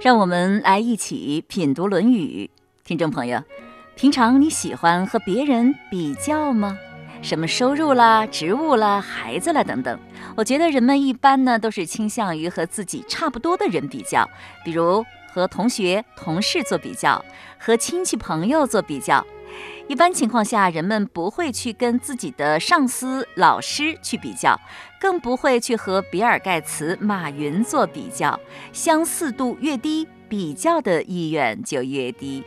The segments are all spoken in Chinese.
让我们来一起品读《论语》。听众朋友，平常你喜欢和别人比较吗？什么收入啦、职务啦、孩子啦等等？我觉得人们一般呢都是倾向于和自己差不多的人比较，比如和同学、同事做比较，和亲戚朋友做比较。一般情况下，人们不会去跟自己的上司、老师去比较，更不会去和比尔盖茨、马云做比较。相似度越低，比较的意愿就越低。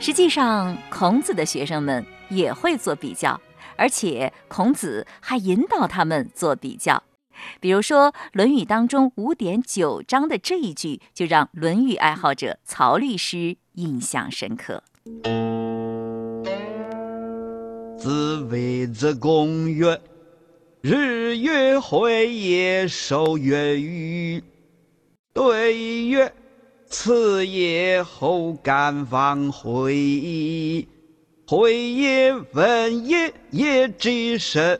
实际上，孔子的学生们也会做比较，而且孔子还引导他们做比较。比如说，《论语》当中五点九章的这一句，就让《论语》爱好者曹律师印象深刻。子谓子贡曰：“日月会也，受曰与？”对曰：“次也，后敢忘回。回也，问也，也知深；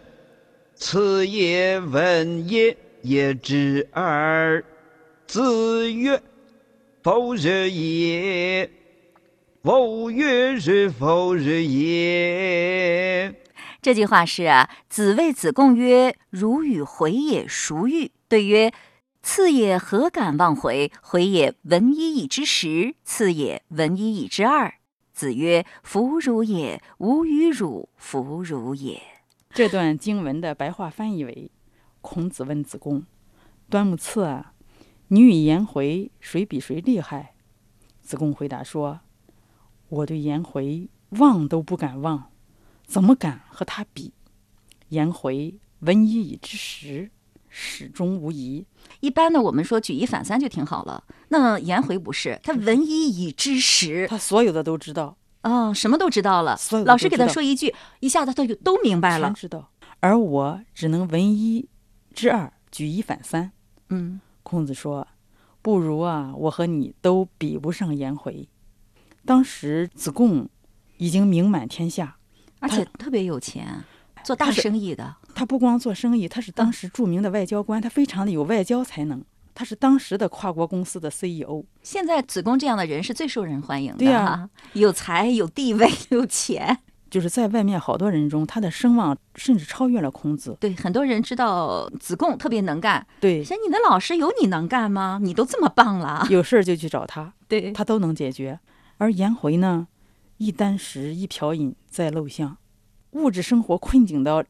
次也，问也，也知二。”子曰：“否日也。”否曰：“日否日也。”这句话是啊，子谓子贡曰：“如与回也，孰欲？”对曰：“次也，何敢忘回？回也，闻一以知十；次也，闻一以知二。”子曰：“弗如也，吾与汝弗如也。”这段经文的白话翻译为：孔子问子贡：“端木赐啊，你与颜回谁比谁厉害？”子贡回答说。我对颜回望都不敢望，怎么敢和他比？颜回闻一以知十，始终无疑。一般呢，我们说举一反三就挺好了。那颜回不是，他闻一以知十，他所有的都知道啊，什么都知道了。所有老师给他说一句，一下子他就都明白了。知道。而我只能闻一知二，举一反三。嗯，孔子说，不如啊，我和你都比不上颜回。当时子贡已经名满天下，而且特别有钱，做大生意的。他不光做生意，他是当时著名的外交官，他非常的有外交才能。他是当时的跨国公司的 CEO。现在子贡这样的人是最受人欢迎的，对呀，有才、有地位、有钱，就是在外面好多人中，他的声望甚至超越了孔子。对，很多人知道子贡特别能干。对，像你的老师有你能干吗？你都这么棒了，有事儿就去找他，对他都能解决。而颜回呢，一箪食一瓢饮在陋巷，物质生活困境到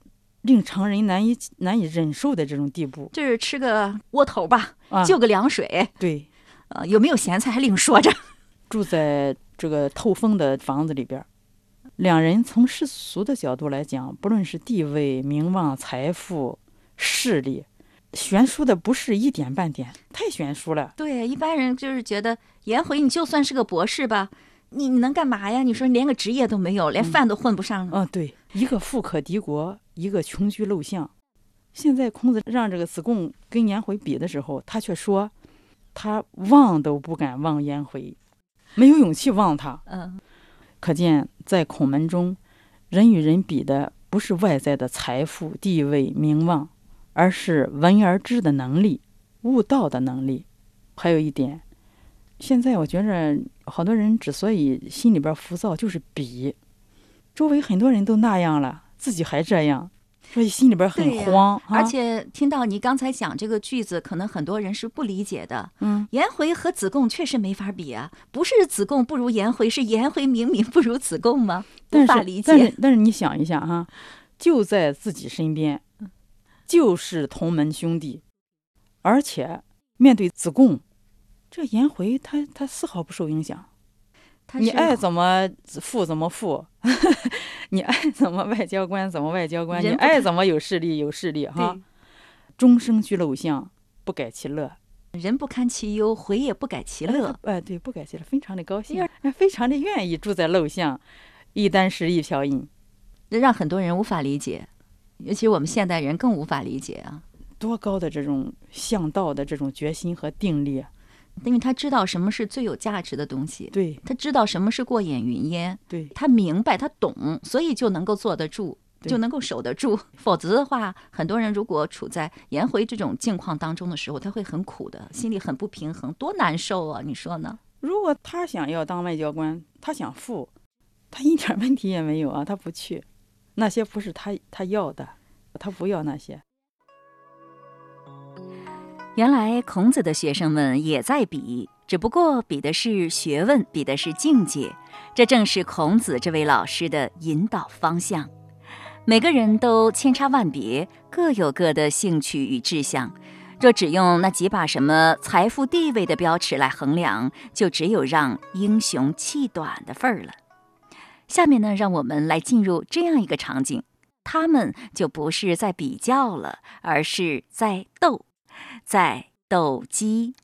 令常人难以难以忍受的这种地步。就是吃个窝头吧，就个凉水。对，呃，有没有咸菜还另说着。住在这个透风的房子里边，两人从世俗的角度来讲，不论是地位、名望、财富、势力，悬殊的不是一点半点，太悬殊了。对，一般人就是觉得颜回，你就算是个博士吧，你你能干嘛呀？你说连个职业都没有，连饭都混不上。嗯，对，一个富可敌国，一个穷居陋巷。现在孔子让这个子贡跟颜回比的时候，他却说，他望都不敢望颜回。没有勇气望他，嗯，可见在孔门中，人与人比的不是外在的财富、地位、名望，而是闻而知的能力、悟道的能力。还有一点，现在我觉着好多人之所以心里边浮躁，就是比，周围很多人都那样了，自己还这样。所以心里边很慌，而且听到你刚才讲这个句子，可能很多人是不理解的。嗯，颜回和子贡确实没法比啊，不是子贡不如颜回，是颜回明明不如子贡吗？无法理解。但是但是你想一下哈，就在自己身边，就是同门兄弟，而且面对子贡，这颜回他他丝毫不受影响。你爱怎么富怎么富，你爱怎么外交官怎么外交官，你爱怎么有势力有势力哈，终生居陋巷，不改其乐。人不堪其忧，回也不改其乐。哎，对，不改其乐，非常的高兴，非常的愿意住在陋巷，一箪食一瓢饮，让很多人无法理解，尤其我们现代人更无法理解啊！多高的这种向道的这种决心和定力。因为他知道什么是最有价值的东西，对他知道什么是过眼云烟，对他明白他懂，所以就能够坐得住。就能够守得住。否则的话，很多人如果处在颜回这种境况当中的时候，他会很苦的，心里很不平衡，多难受啊！你说呢？如果他想要当外交官，他想富，他一点问题也没有啊，他不去，那些不是他他要的，他不要那些。原来孔子的学生们也在比，只不过比的是学问，比的是境界。这正是孔子这位老师的引导方向。每个人都千差万别，各有各的兴趣与志向。若只用那几把什么财富地位的标尺来衡量，就只有让英雄气短的份儿了。下面呢，让我们来进入这样一个场景：他们就不是在比较了，而是在斗。在斗鸡。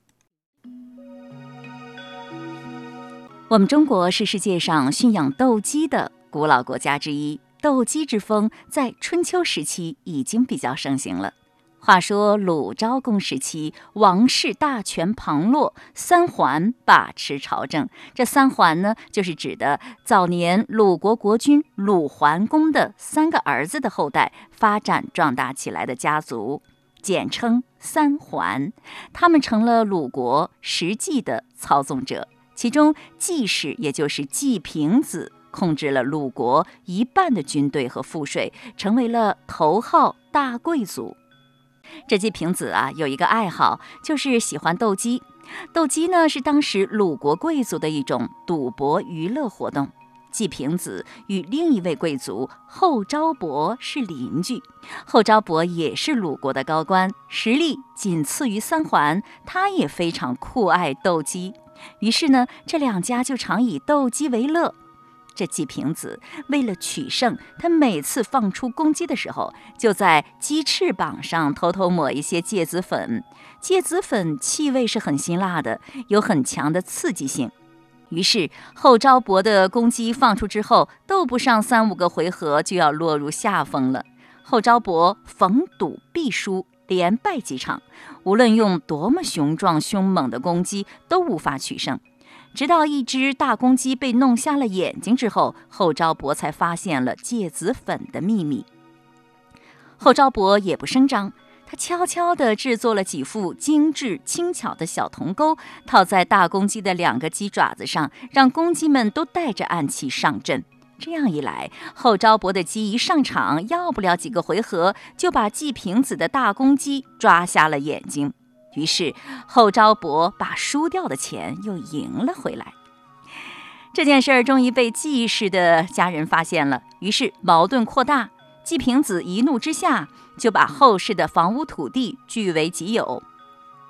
我们中国是世界上驯养斗鸡的古老国家之一，斗鸡之风在春秋时期已经比较盛行了。话说鲁昭公时期，王室大权旁落，三桓把持朝政。这三桓呢，就是指的早年鲁国国君鲁桓公的三个儿子的后代发展壮大起来的家族。简称三桓，他们成了鲁国实际的操纵者。其中季氏，也就是季平子，控制了鲁国一半的军队和赋税，成为了头号大贵族。这季平子啊，有一个爱好，就是喜欢斗鸡。斗鸡呢，是当时鲁国贵族的一种赌博娱乐活动。季平子与另一位贵族后昭伯是邻居，后昭伯也是鲁国的高官，实力仅次于三桓。他也非常酷爱斗鸡，于是呢，这两家就常以斗鸡为乐。这季平子为了取胜，他每次放出公鸡的时候，就在鸡翅膀上偷偷抹一些芥子粉。芥子粉气味是很辛辣的，有很强的刺激性。于是后昭伯的公鸡放出之后，斗不上三五个回合就要落入下风了。后昭伯逢赌必输，连败几场，无论用多么雄壮凶猛的攻击，都无法取胜。直到一只大公鸡被弄瞎了眼睛之后，后昭伯才发现了芥子粉的秘密。后昭伯也不声张。他悄悄地制作了几副精致轻巧的小铜钩，套在大公鸡的两个鸡爪子上，让公鸡们都带着暗器上阵。这样一来，后招伯的鸡一上场，要不了几个回合，就把季平子的大公鸡抓瞎了眼睛。于是，后招伯把输掉的钱又赢了回来。这件事儿终于被季氏的家人发现了，于是矛盾扩大。季平子一怒之下。就把后世的房屋土地据为己有，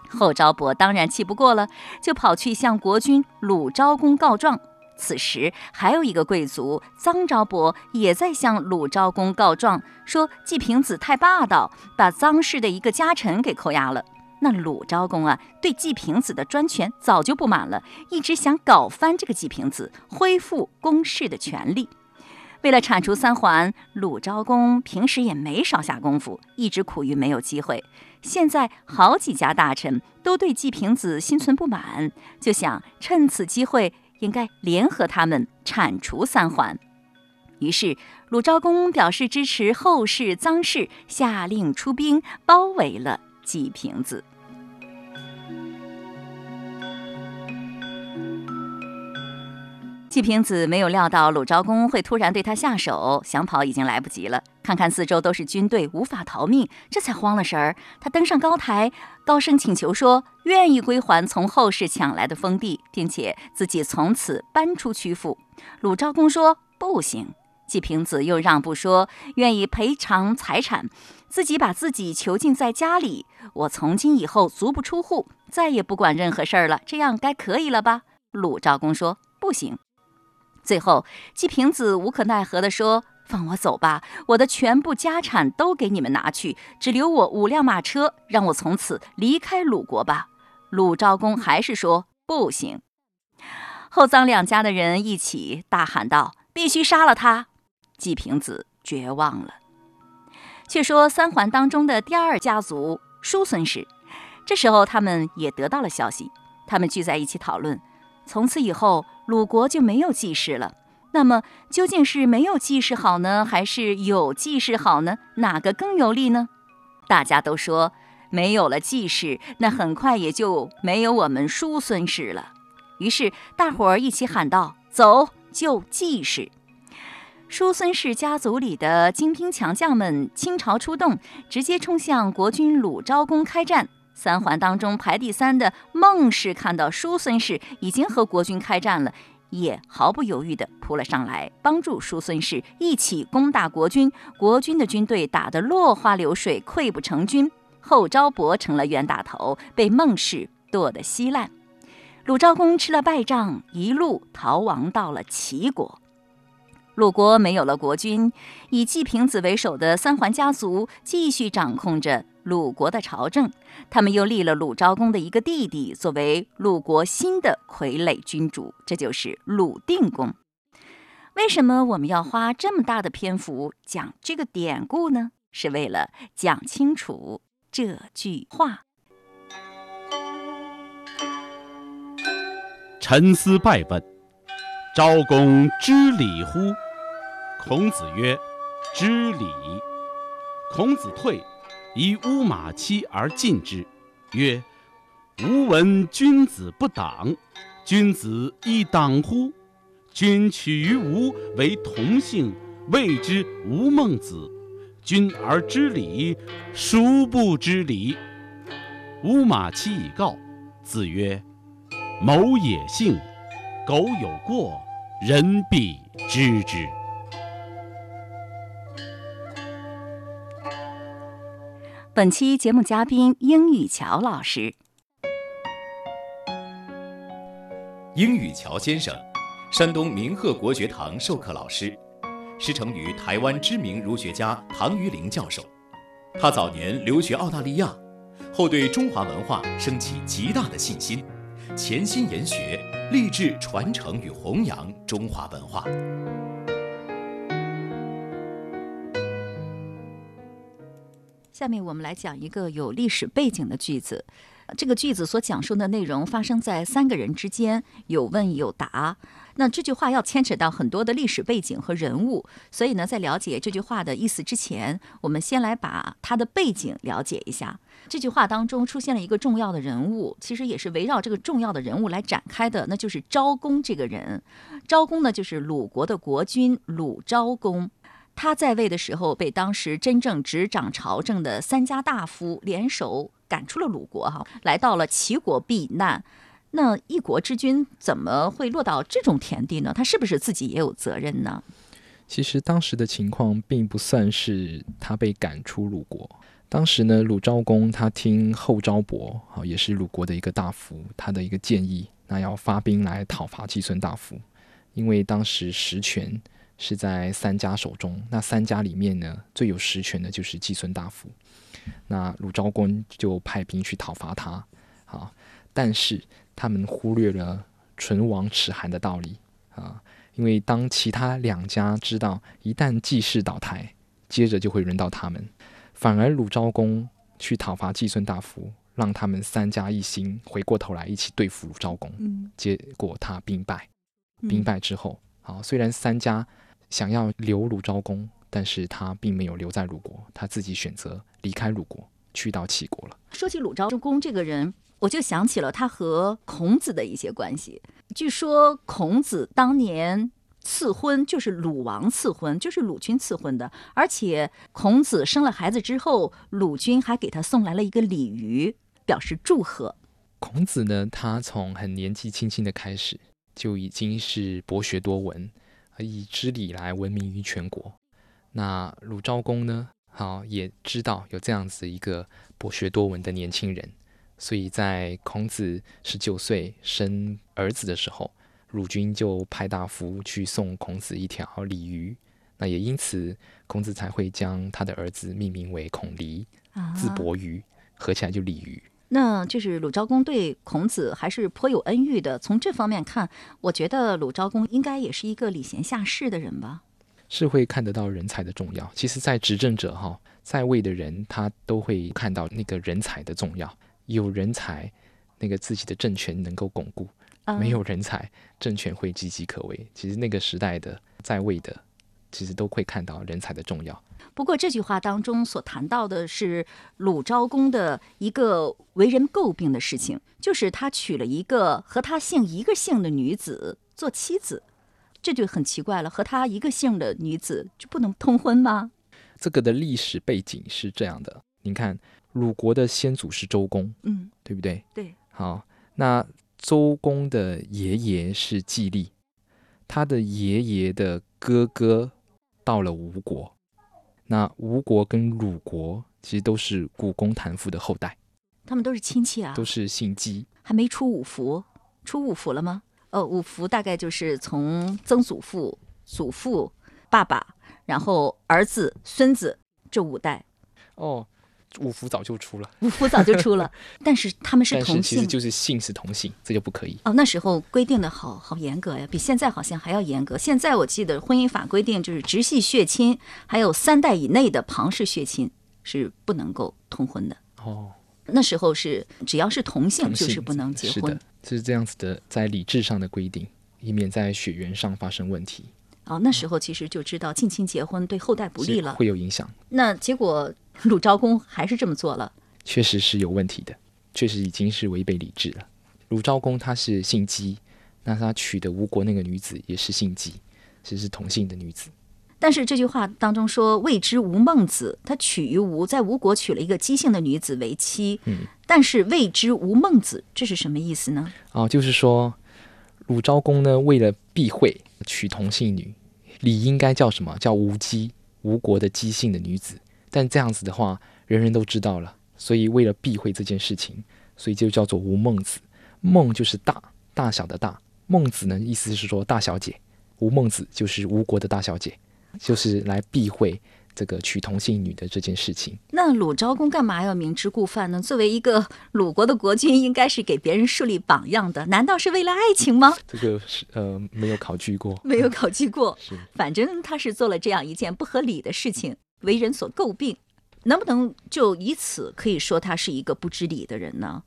后昭伯当然气不过了，就跑去向国君鲁昭公告状。此时还有一个贵族臧昭伯也在向鲁昭公告状，说季平子太霸道，把臧氏的一个家臣给扣押了。那鲁昭公啊，对季平子的专权早就不满了，一直想搞翻这个季平子，恢复公室的权利。为了铲除三桓，鲁昭公平时也没少下功夫，一直苦于没有机会。现在好几家大臣都对季平子心存不满，就想趁此机会应该联合他们铲除三桓。于是鲁昭公表示支持后世臧氏，下令出兵包围了季平子。季平子没有料到鲁昭公会突然对他下手，想跑已经来不及了。看看四周都是军队，无法逃命，这才慌了神儿。他登上高台，高声请求说：“愿意归还从后世抢来的封地，并且自己从此搬出曲阜。”鲁昭公说：“不行。”季平子又让步说：“愿意赔偿财产，自己把自己囚禁在家里。我从今以后足不出户，再也不管任何事儿了。这样该可以了吧？”鲁昭公说：“不行。”最后，季平子无可奈何地说：“放我走吧，我的全部家产都给你们拿去，只留我五辆马车，让我从此离开鲁国吧。”鲁昭公还是说：“不行。”后臧两家的人一起大喊道：“必须杀了他！”季平子绝望了。却说三桓当中的第二家族叔孙氏，这时候他们也得到了消息，他们聚在一起讨论。从此以后，鲁国就没有季氏了。那么究竟是没有记事好呢，还是有记事好呢？哪个更有利呢？大家都说没有了记事，那很快也就没有我们叔孙氏了。于是大伙儿一起喊道：“走，就记事！”叔孙氏家族里的精兵强将们倾巢出动，直接冲向国君鲁昭公开战。三环当中排第三的孟氏看到叔孙氏已经和国君开战了。也毫不犹豫地扑了上来，帮助叔孙氏一起攻打国君。国君的军队打得落花流水，溃不成军。后昭伯成了冤大头，被孟氏剁得稀烂。鲁昭公吃了败仗，一路逃亡到了齐国。鲁国没有了国君，以季平子为首的三桓家族继续掌控着。鲁国的朝政，他们又立了鲁昭公的一个弟弟作为鲁国新的傀儡君主，这就是鲁定公。为什么我们要花这么大的篇幅讲这个典故呢？是为了讲清楚这句话。沉思败问：昭公知礼乎？孔子曰：知礼。孔子退。以乌马期而进之，曰：“吾闻君子不党，君子亦党乎？君取于吾为同姓，谓之吾孟子。君而知礼，孰不知礼？”乌马期以告，子曰：“某也幸，苟有过，人必知之。”本期节目嘉宾英语乔老师。英语乔先生，山东明鹤国学堂授课老师，师承于台湾知名儒学家唐于龄教授。他早年留学澳大利亚，后对中华文化升起极大的信心，潜心研学，立志传承与弘扬中华文化。下面我们来讲一个有历史背景的句子。这个句子所讲述的内容发生在三个人之间，有问有答。那这句话要牵扯到很多的历史背景和人物，所以呢，在了解这句话的意思之前，我们先来把它的背景了解一下。这句话当中出现了一个重要的人物，其实也是围绕这个重要的人物来展开的，那就是昭公这个人。昭公呢，就是鲁国的国君鲁昭公。他在位的时候，被当时真正执掌朝政的三家大夫联手赶出了鲁国，哈，来到了齐国避难。那一国之君怎么会落到这种田地呢？他是不是自己也有责任呢？其实当时的情况并不算是他被赶出鲁国。当时呢，鲁昭公他听后昭伯，啊，也是鲁国的一个大夫，他的一个建议，那要发兵来讨伐季孙大夫，因为当时实权。是在三家手中，那三家里面呢，最有实权的就是季孙大夫。那鲁昭公就派兵去讨伐他，啊，但是他们忽略了唇亡齿寒的道理啊，因为当其他两家知道一旦季氏倒台，接着就会轮到他们，反而鲁昭公去讨伐季孙大夫，让他们三家一心，回过头来一起对付鲁昭公，结果他兵败，兵败之后，好，虽然三家。想要留鲁昭公，但是他并没有留在鲁国，他自己选择离开鲁国，去到齐国了。说起鲁昭公这个人，我就想起了他和孔子的一些关系。据说孔子当年赐婚，就是鲁王赐婚，就是鲁君赐婚的。而且孔子生了孩子之后，鲁君还给他送来了一个鲤鱼，表示祝贺。孔子呢，他从很年纪轻轻的开始，就已经是博学多闻。以知礼来闻名于全国。那鲁昭公呢？好，也知道有这样子一个博学多闻的年轻人，所以在孔子十九岁生儿子的时候，鲁君就派大夫去送孔子一条鲤鱼。那也因此，孔子才会将他的儿子命名为孔鲤，字伯鱼，合起来就鲤鱼。那就是鲁昭公对孔子还是颇有恩遇的。从这方面看，我觉得鲁昭公应该也是一个礼贤下士的人吧。是会看得到人才的重要。其实，在执政者哈在位的人，他都会看到那个人才的重要。有人才，那个自己的政权能够巩固；啊没有人才，政权会岌岌可危。其实那个时代的在位的，其实都会看到人才的重要。不过这句话当中所谈到的是鲁昭公的一个为人诟病的事情，就是他娶了一个和他姓一个姓的女子做妻子，这就很奇怪了。和他一个姓的女子就不能通婚吗？这个的历史背景是这样的，你看鲁国的先祖是周公，嗯，对不对？对。好，那周公的爷爷是季历，他的爷爷的哥哥到了吴国，那吴国跟鲁国其实都是古公谭父的后代，他们都是亲戚啊，都是姓姬。还没出五福，出五福了吗？呃，五福大概就是从曾祖父、祖父、爸爸，然后儿子、孙子这五代，哦，五福早就出了，五福早就出了，但是他们是同性。其实就是性是同性，这就不可以。哦，那时候规定的好好严格呀，比现在好像还要严格。现在我记得婚姻法规定，就是直系血亲，还有三代以内的旁氏血亲是不能够通婚的。哦，那时候是只要是同性就是不能结婚是的。，是这样子的，在理智上的规定，以免在血缘上发生问题，哦，那时候其实就知道近亲结婚对后代不利了。会有影响。那结果鲁昭公还是这么做了。确实是有问题的，确实已经是违背礼制了。鲁昭公他是姓姬，那他娶的吴国那个女子也是姓姬，只是同姓的女子。但是这句话当中说“谓之吴孟子”，他娶于吴，在吴国娶了一个姬姓的女子为妻。嗯，但是谓之吴孟子，这是什么意思呢？哦，就是说鲁昭公呢，为了避讳娶同姓女，理应该叫什么？叫吴姬，吴国的姬姓的女子。但这样子的话，人人都知道了，所以为了避讳这件事情，所以就叫做吴孟子。孟就是大，大小的大；孟子呢，意思是说大小姐。吴孟子就是吴国的大小姐，就是来避讳这个娶同姓女的这件事情。那鲁昭公干嘛要明知故犯呢？作为一个鲁国的国君，应该是给别人树立榜样的，难道是为了爱情吗？这个是呃没有考据过，没有考据过，是反正他是做了这样一件不合理的事情，为人所诟病。能不能就以此可以说他是一个不知礼的人呢？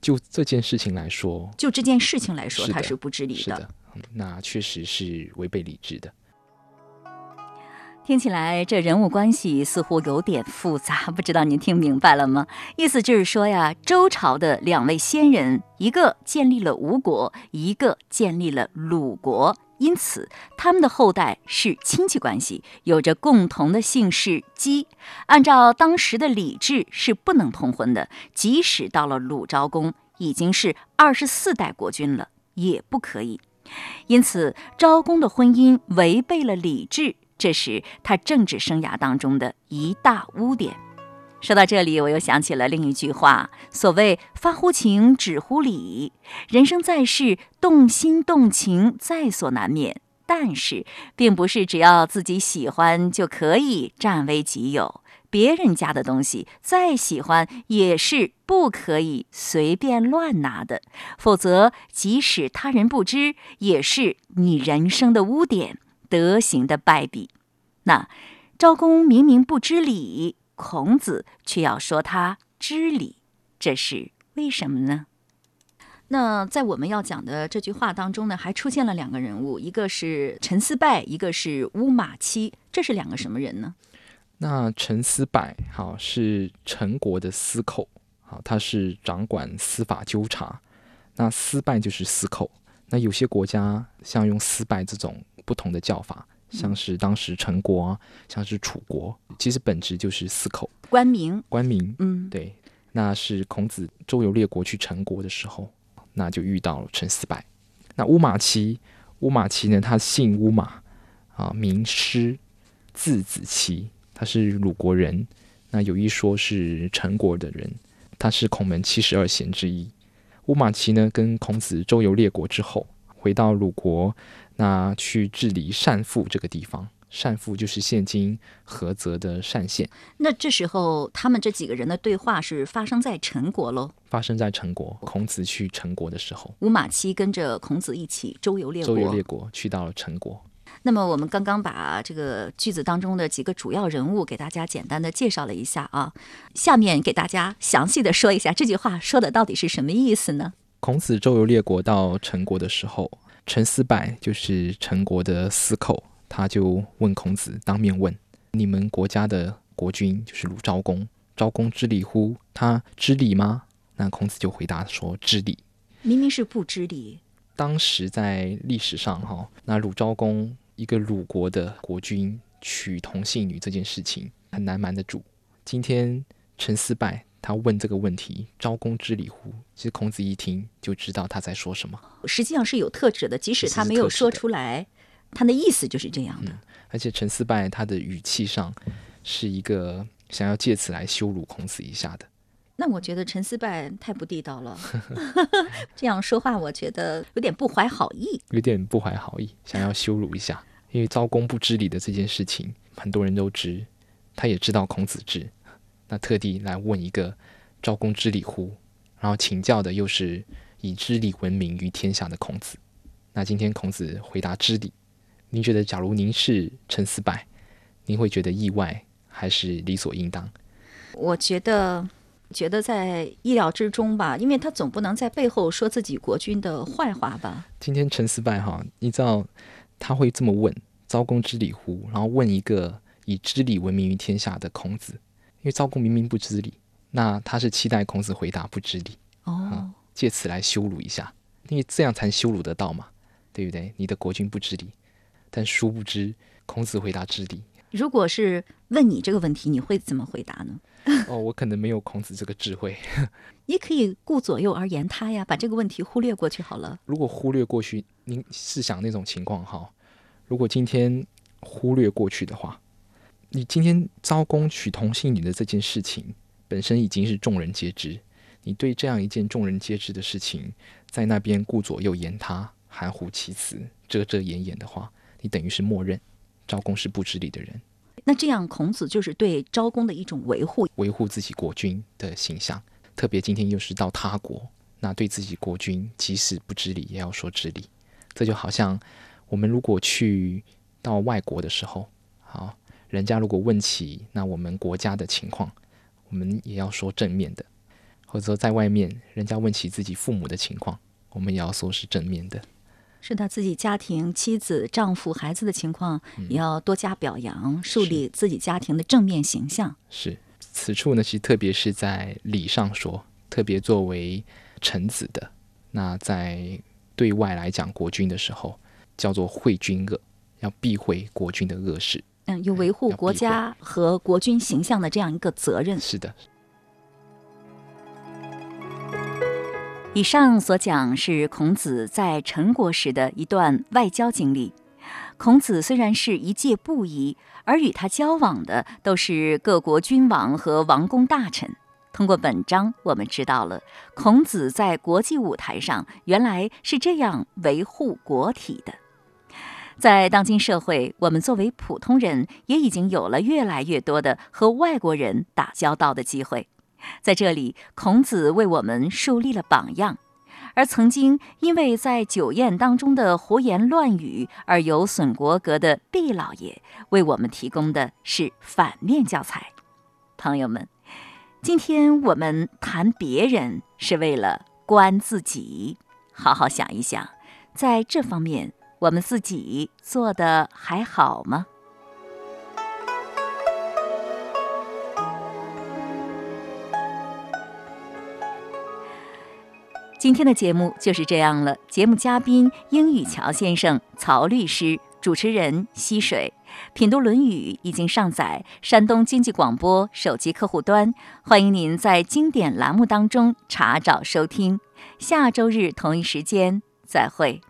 就这件事情来说，就这件事情来说，是他是不知礼是的，嗯那确实是违背理智的。听起来这人物关系似乎有点复杂，不知道您听明白了吗？意思就是说呀，周朝的两位先人，一个建立了吴国，一个建立了鲁国，因此他们的后代是亲戚关系，有着共同的姓氏姬。按照当时的礼制是不能通婚的，即使到了鲁昭公，已经是二十四代国君了，也不可以。因此，昭公的婚姻违背了礼制，这是他政治生涯当中的一大污点。说到这里，我又想起了另一句话：所谓“发乎情，止乎礼”。人生在世，动心动情在所难免，但是并不是只要自己喜欢就可以占为己有。别人家的东西再喜欢，也是不可以随便乱拿的，否则即使他人不知，也是你人生的污点，德行的败笔。那昭公明明不知礼，孔子却要说他知礼，这是为什么呢？那在我们要讲的这句话当中呢，还出现了两个人物，一个是陈思拜，一个是乌马期，这是两个什么人呢？那陈思柏好是陈国的司寇，好他是掌管司法纠察。那司拜就是司寇。那有些国家像用司拜这种不同的叫法，像是当时陈国啊，像是楚国，其实本质就是四口官名，官名。嗯，对，那是孔子周游列国去陈国的时候，那就遇到了陈思柏。那乌马齐，乌马齐呢，他姓乌马啊，名师，字子期，他是鲁国人。那有一说是陈国的人，他是孔门七十二贤之一。乌马齐呢，跟孔子周游列国之后，回到鲁国，那去治理单父这个地方。单父就是现今菏泽的单县。那这时候他们这几个人的对话是发生在陈国喽。发生在陈国，孔子去陈国的时候，吴马期跟着孔子一起周游列国。周游列国去到了陈国。那么我们刚刚把这个句子当中的几个主要人物给大家简单的介绍了一下啊，下面给大家详细的说一下这句话说的到底是什么意思呢？孔子周游列国到陈国的时候，陈思败就是陈国的司寇，他就问孔子，当面问：“你们国家的国君就是鲁昭公，昭公知礼乎？他知礼吗？”那孔子就回答说：“知礼。”明明是不知礼。当时在历史上，哈，那鲁昭公一个鲁国的国君娶同姓女这件事情很难瞒得住。今天陈思败他问这个问题：“昭公知礼乎？”其实孔子一听就知道他在说什么。实际上是有特指的，即使他没有说出来，他的意思就是这样的。而且陈思拜他的语气上是一个想要借此来羞辱孔子一下的。那我觉得陈思拜太不地道了，这样说话我觉得有点不怀好意，有点不怀好意，想要羞辱一下。因为昭公不知礼的这件事情，很多人都知，他也知道孔子知，那特地来问一个昭公知礼乎？然后请教的又是以知礼闻名于天下的孔子。那今天孔子回答知礼，您觉得假如您是陈思败，您会觉得意外还是理所应当？我觉得。觉得在意料之中吧，因为他总不能在背后说自己国君的坏话吧。今天陈思败哈，你知道他会这么问：“昭公知礼乎？”然后问一个以知礼闻名于天下的孔子，因为赵公明明不知礼，那他是期待孔子回答不知礼哦，借此来羞辱一下，因为这样才羞辱得到嘛，对不对？你的国君不知礼，但殊不知孔子回答知礼。如果是问你这个问题，你会怎么回答呢？哦，我可能没有孔子这个智慧。你可以顾左右而言他呀，把这个问题忽略过去好了。如果忽略过去，您试想那种情况哈，如果今天忽略过去的话，你今天招工娶同性女的这件事情本身已经是众人皆知，你对这样一件众人皆知的事情，在那边顾左右言他，含糊其辞，遮遮掩掩的话，你等于是默认招工是不知礼的人。那这样，孔子就是对昭公的一种维护，维护自己国君的形象。特别今天又是到他国，那对自己国君，即使不知礼，也要说知礼。这就好像我们如果去到外国的时候，好，人家如果问起那我们国家的情况，我们也要说正面的；或者说在外面，人家问起自己父母的情况，我们也要说是正面的。是他自己家庭、妻子、丈夫、孩子的情况，也要多加表扬，树立自己家庭的正面形象。是，此处呢，其实特别是在礼上说，特别作为臣子的，那在对外来讲国君的时候，叫做惠君恶，要避讳国君的恶事。嗯，有维护国家和国君形象的这样一个责任。是的。以上所讲是孔子在陈国时的一段外交经历。孔子虽然是一介布衣，而与他交往的都是各国君王和王公大臣。通过本章，我们知道了孔子在国际舞台上原来是这样维护国体的。在当今社会，我们作为普通人，也已经有了越来越多的和外国人打交道的机会。在这里，孔子为我们树立了榜样，而曾经因为在酒宴当中的胡言乱语而有损国格的毕老爷，为我们提供的是反面教材。朋友们，今天我们谈别人是为了观自己，好好想一想，在这方面我们自己做的还好吗？今天的节目就是这样了。节目嘉宾英语乔先生、曹律师，主持人溪水。品读《论语》已经上载山东经济广播手机客户端，欢迎您在经典栏目当中查找收听。下周日同一时间再会。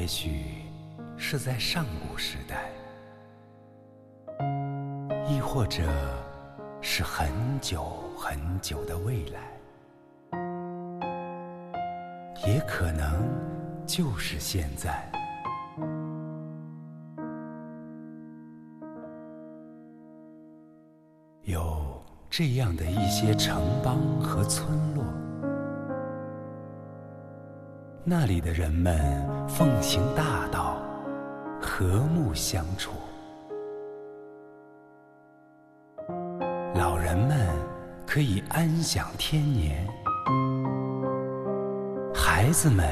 也许是在上古时代，亦或者是很久很久的未来，也可能就是现在，有这样的一些城邦和村落。那里的人们奉行大道，和睦相处。老人们可以安享天年，孩子们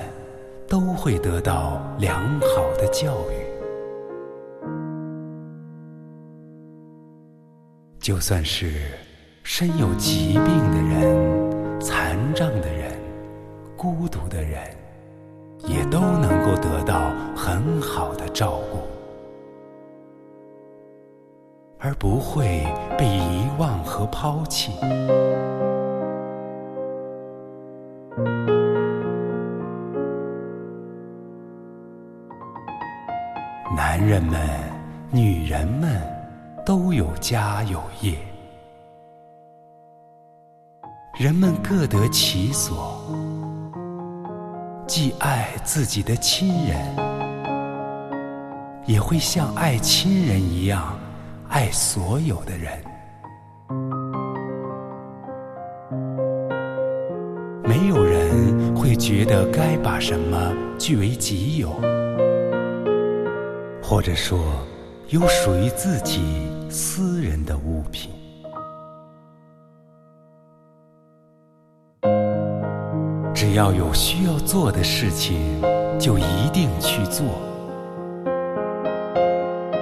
都会得到良好的教育。就算是身有疾病的人、残障的人、孤独的人，也都能够得到很好的照顾，而不会被遗忘和抛弃。男人们、女人们都有家有业，人们各得其所，既爱自己的亲人，也会像爱亲人一样爱所有的人。没有人会觉得该把什么据为己有。或者说，有属于自己私人的物品。只要有需要做的事情，就一定去做。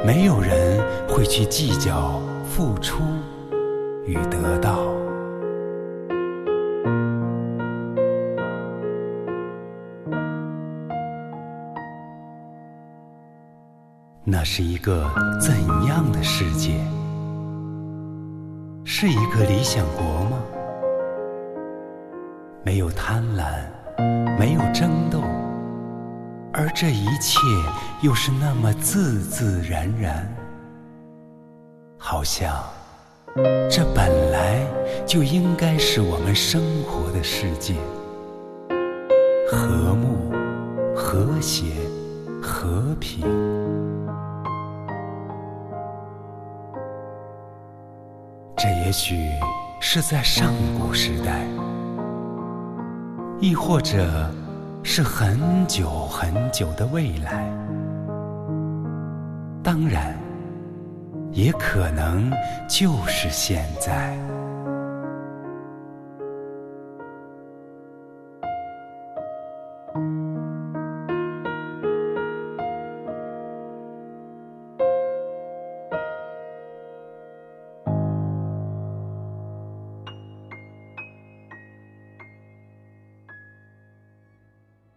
没有人会去计较付出与得到。那是一个怎样的世界？是一个理想国吗？没有贪婪，没有争斗，而这一切又是那么自自然然，好像这本来就应该是我们生活的世界，和睦、和谐、和平。这也许是在上古时代，亦或者是很久很久的未来。当然，也可能就是现在。